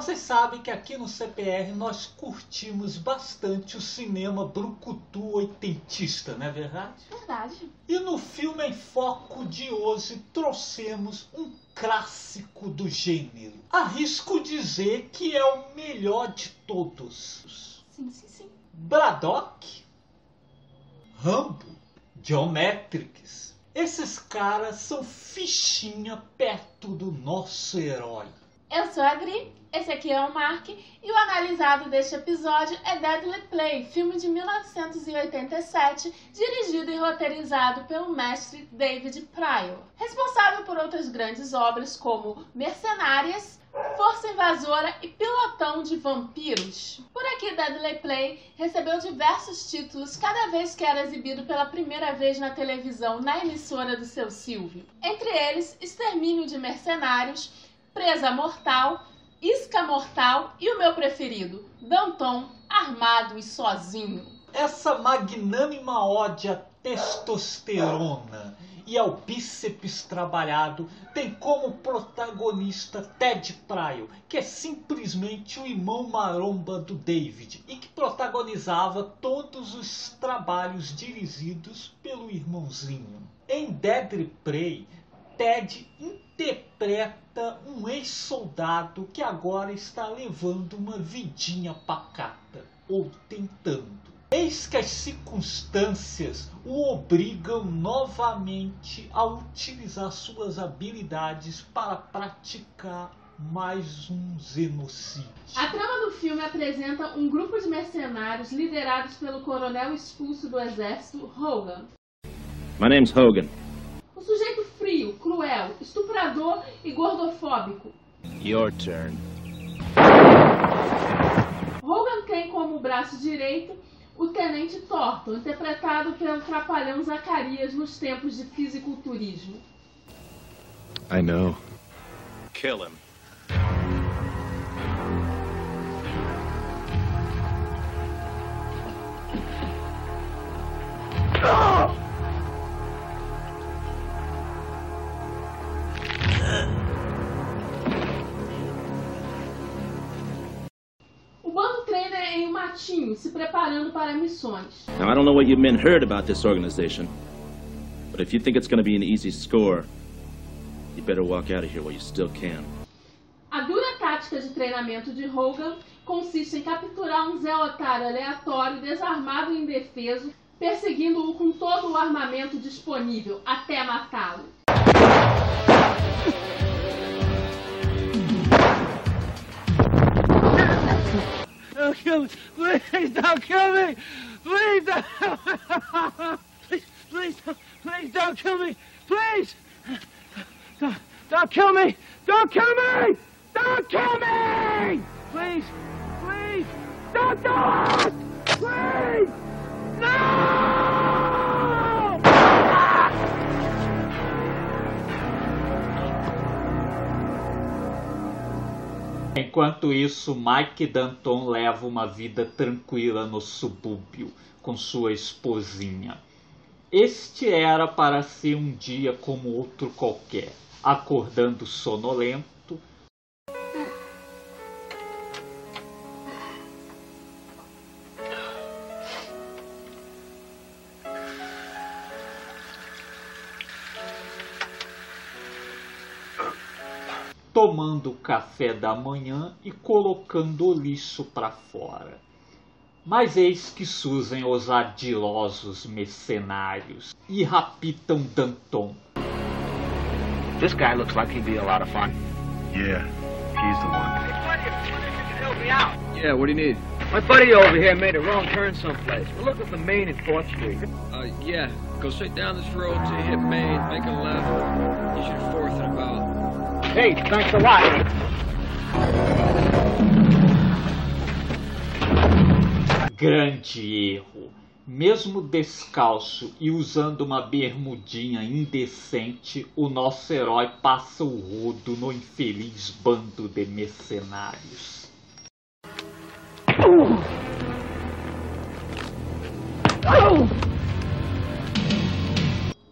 Vocês sabem que aqui no CPR nós curtimos bastante o cinema brucutu oitentista, não é verdade? Verdade. E no filme em foco de hoje trouxemos um clássico do gênero. Arrisco dizer que é o melhor de todos. Sim, sim, sim. Braddock, Rambo, Geometrics. Esses caras são fichinha perto do nosso herói. Eu sou a Gri, esse aqui é o Mark e o analisado deste episódio é Deadly Play, filme de 1987, dirigido e roteirizado pelo mestre David Pryor, responsável por outras grandes obras como Mercenárias, Força Invasora e Pilotão de Vampiros. Por aqui, Deadly Play recebeu diversos títulos cada vez que era exibido pela primeira vez na televisão na emissora do seu Silvio. Entre eles, Extermínio de Mercenários, Presa Mortal, Isca Mortal e o meu preferido, Danton, armado e sozinho. Essa magnânima ode à testosterona e ao bíceps trabalhado tem como protagonista Ted Pryor, que é simplesmente o irmão maromba do David e que protagonizava todos os trabalhos dirigidos pelo irmãozinho. Em Deadly Prey, Ted interpreta um ex-soldado que agora está levando uma vidinha pacata, ou tentando. Eis que as circunstâncias o obrigam novamente a utilizar suas habilidades para praticar mais um genocídio. A trama do filme apresenta um grupo de mercenários liderados pelo coronel expulso do exército, Hogan. My name's Hogan. Um sujeito frio, cruel, estuprador e gordofóbico. Your turn. Hogan tem como braço direito o Tenente Thornton, interpretado pelo trapalhão Zacarias nos tempos de fisiculturismo. I know. Kill him. Preparando para missões. Now, I don't know what you men heard about this organization, but if you think it's going to be an easy score, you better walk out of here while you still can. A dura tática de treinamento de Hogan consiste em capturar um Zé Otário aleatório, desarmado e indefeso, perseguindo-o com todo o armamento disponível até matá-lo. Don't kill me! Please don't kill me! Please don't! please, please, please don't kill me! Please! Don't, don't kill me! Don't kill me! Don't kill me! Please, please, don't do it! Please! No! Enquanto isso, Mike Danton leva uma vida tranquila no subúrbio com sua esposinha. Este era para ser um dia como outro qualquer, acordando sonolento, tomando o café da manhã e colocando o lixo para fora. Mas eis que surgem os ardilosos mercenários e raptam Danton. This guy looks like he'd be a lot of fun. Yeah, he's the one. Yeah, what do you need? My buddy over here made a wrong turn someplace. We're looking for Main and 4th Street. Uh, yeah. Go straight down this road you hit Main, make a left. You should fourth and about. Hey, thanks a lot. Grande erro. Mesmo descalço e usando uma bermudinha indecente, o nosso herói passa o rodo no infeliz bando de mercenários.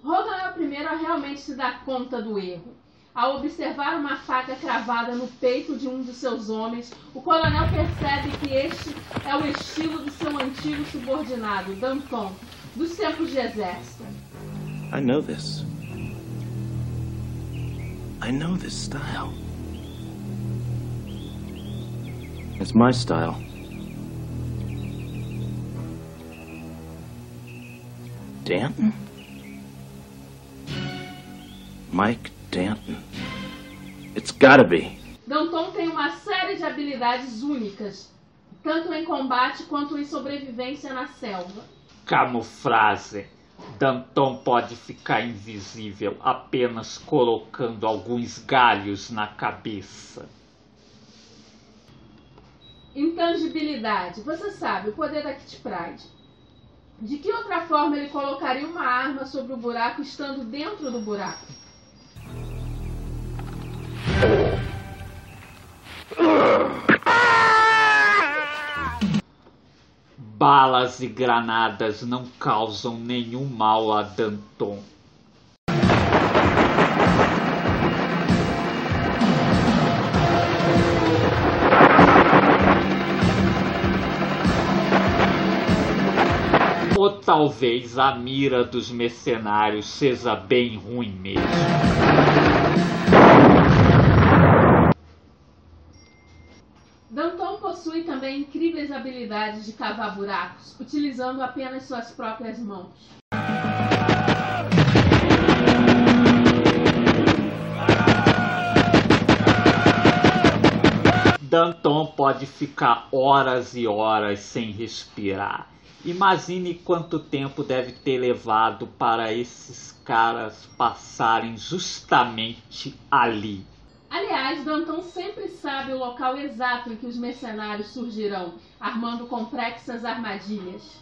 Hogan é o primeiro a realmente se dar conta do erro. Ao observar uma faca cravada no peito de um de seus homens, o coronel percebe que este é o estilo do seu antigo subordinado, Danton, dos tempos de exército. I know this. I know this style. It's my style. Danton? Mike Danton. It's gotta be. Danton tem uma série de habilidades únicas, tanto em combate quanto em sobrevivência na selva. Camuflagem. Danton pode ficar invisível apenas colocando alguns galhos na cabeça. Intangibilidade. Você sabe, o poder da Kit Pride. De que outra forma ele colocaria uma arma sobre o buraco estando dentro do buraco? Balas e granadas não causam nenhum mal a Danton. Ou talvez a mira dos mercenários seja bem ruim mesmo. Também incríveis habilidades de cavar buracos, utilizando apenas suas próprias mãos. Danton pode ficar horas e horas sem respirar. Imagine quanto tempo deve ter levado para esses caras passarem justamente ali. Aliás, Danton sempre sabe o local exato em que os mercenários surgirão, armando complexas armadilhas.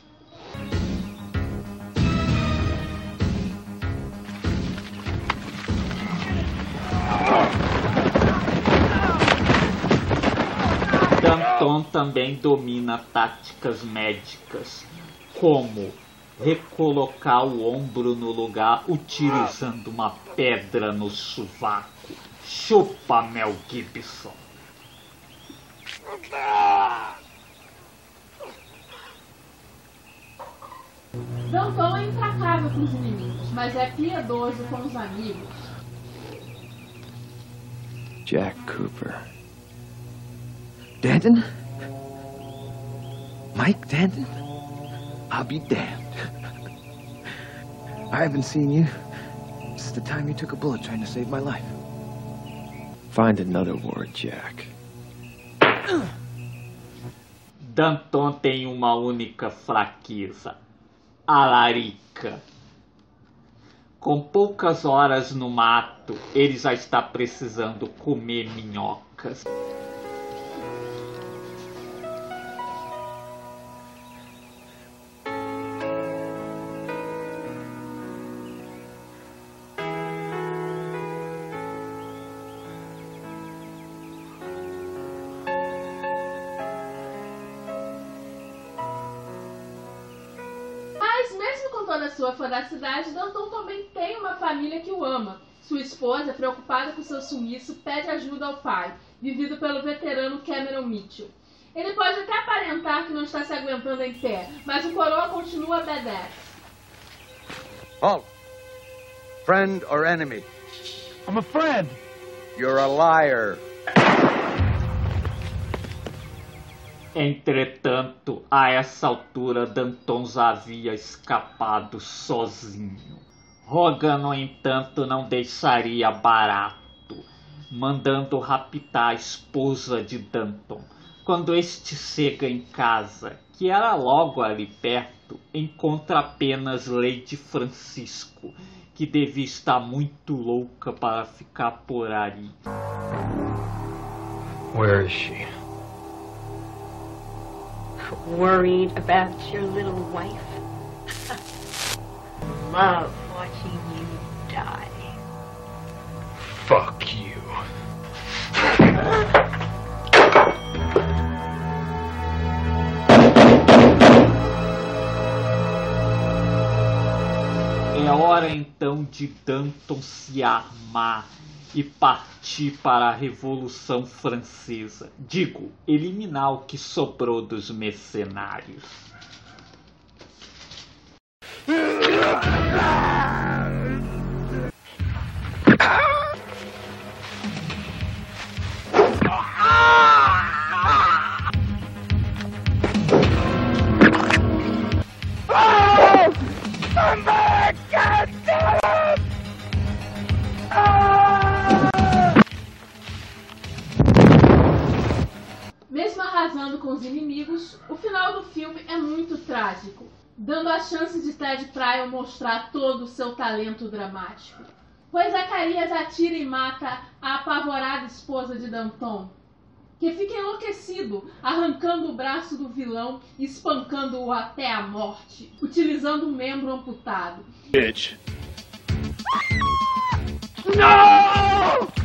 Danton também domina táticas médicas, como recolocar o ombro no lugar utilizando uma pedra no sovaco. Chupa, Mel Gibson. Danton é implacável com os inimigos, mas é piedoso com os amigos. Jack Cooper. Danton? Mike Danton? I'll be damned. I haven't seen you since the time you took a bullet trying to save my life. Find another word, Jack. Danton tem uma única fraqueza: a larica. Com poucas horas no mato, ele já está precisando comer minhocas. Toda a sua fodacidade, Danton também tem uma família que o ama. Sua esposa, preocupada com seu sumiço, pede ajuda ao pai, vivido pelo veterano Cameron Mitchell. Ele pode até aparentar que não está se aguentando em pé, mas o coroa continua badass. Halt. Friend or enemy? I'm a friend. You're a liar. Entretanto, a essa altura, Danton já havia escapado sozinho. Rogan, no entanto, não deixaria barato, mandando raptar a esposa de Danton. Quando este chega em casa, que era logo ali perto, encontra apenas Lady Francisco, que devia estar muito louca para ficar por ali. Where is she? Worried about your little wife? Love watching you die. Fuck you. É hora então de Danton se armar e partir para a Revolução Francesa. Digo, eliminar o que sobrou dos mercenários. Mesmo arrasando com os inimigos, o final do filme é muito trágico, dando a chance de Ted Pryor mostrar todo o seu talento dramático. Pois Zacarias atira e mata a apavorada esposa de Danton, que fica enlouquecido, arrancando o braço do vilão e espancando-o até a morte, utilizando um membro amputado. Bitch. No!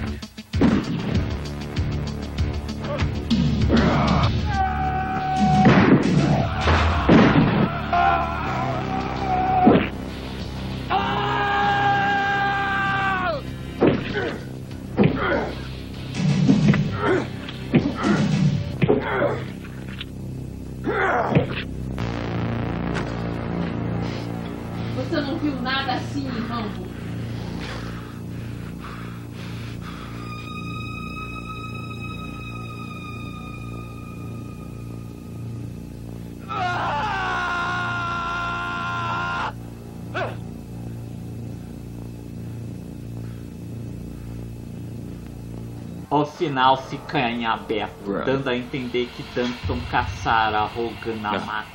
Ao final fica em aberto, Right. dando a entender que Danton caçara Hogan na No. mata,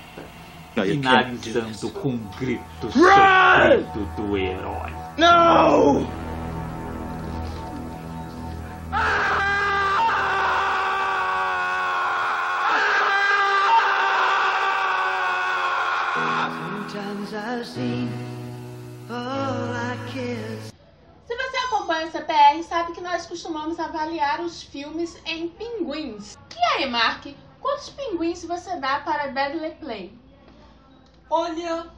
finalizando com um grito sofrido do herói. No! Que nós costumamos avaliar os filmes em pinguins. E aí, Mark, quantos pinguins você dá para Deadly Play? Olha,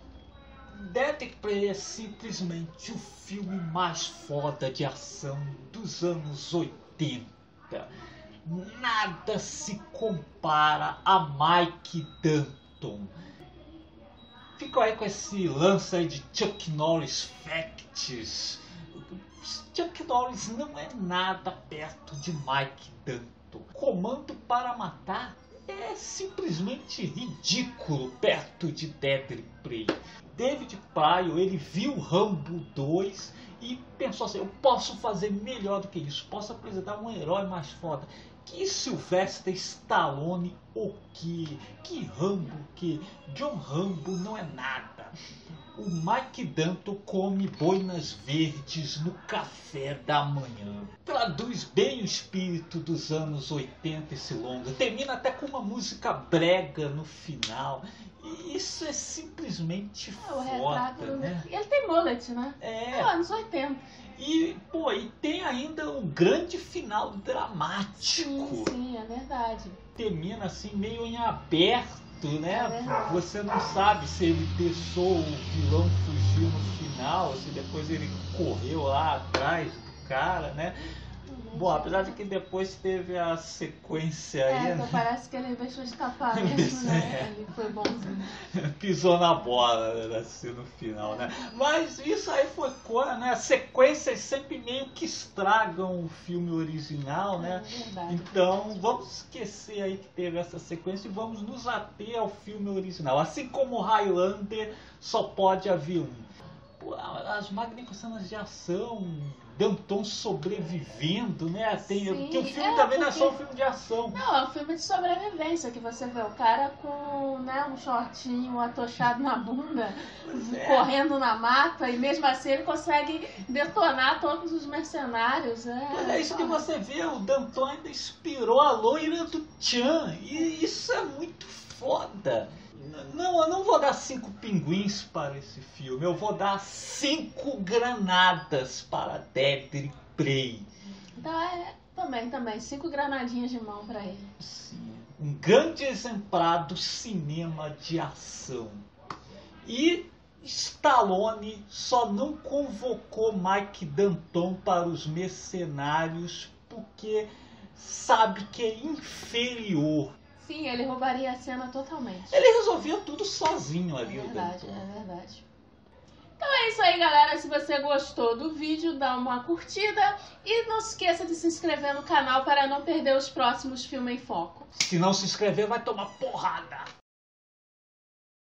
Dead Prey é simplesmente o filme mais foda de ação dos anos 80. Nada se compara a Mike Danton. Ficou aí com esse lance aí de Chuck Norris Facts. Chuck Norris não é nada perto de Mike Danton. Comando para matar é simplesmente ridículo perto de Deadly Prey. David Pryor, ele viu Rambo 2 e pensou assim, eu posso fazer melhor do que isso, posso apresentar um herói mais foda. Que Sylvester Stallone o que? Que Rambo que? John Rambo não é nada. O Mike Danton come boinas verdes no café da manhã. Traduz bem o espírito dos anos 80 esse longa. Termina até com uma música brega no final. E isso é simplesmente É o retrato. foda, né? Ele tem mullet, né? É. É anos 80. E, pô, e tem ainda um grande final dramático. Sim, sim, é verdade. Termina assim meio em aberto, né? É. Você não sabe se ele deixou o vilão fugir no final, se depois ele correu lá atrás do cara, né? Bom, apesar de que depois teve a sequência É, aí, então né? parece que ele deixou escapar mesmo, né? Ele foi bonzinho. pisou na bola né, assim no final, né? Mas isso aí foi coisa, né? Sequências sempre meio que estragam o filme original, né? É verdade. Então vamos esquecer aí que teve essa sequência e vamos nos ater ao filme original. Assim como Highlander só pode haver um. As magníficas cenas de ação, Danton sobrevivendo, né? Tem, Sim, porque o filme é, também não é porque- só um filme de ação. Não, é um filme de sobrevivência que você vê o cara com né, um shortinho atochado na bunda, é. correndo na mata, e mesmo assim ele consegue detonar todos os mercenários. É, Mas é isso que você vê, o Danton ainda inspirou a loira do Chan. E isso é muito foda. Não, eu não vou dar cinco pinguins para esse filme. Eu vou dar cinco granadas para Prey. Então é também, também, cinco granadinhas de mão pra ele. Sim, um grande exemplar do cinema de ação. E Stallone só não convocou Mike Danton para os mercenários porque sabe que é inferior. Sim, ele roubaria a cena totalmente. Ele resolvia tudo sozinho ali, é verdade, é verdade. Então é isso aí, galera. Se você gostou do vídeo, dá uma curtida e não se esqueça de se inscrever no canal para não perder os próximos Filme em Foco. Se não se inscrever, vai tomar porrada.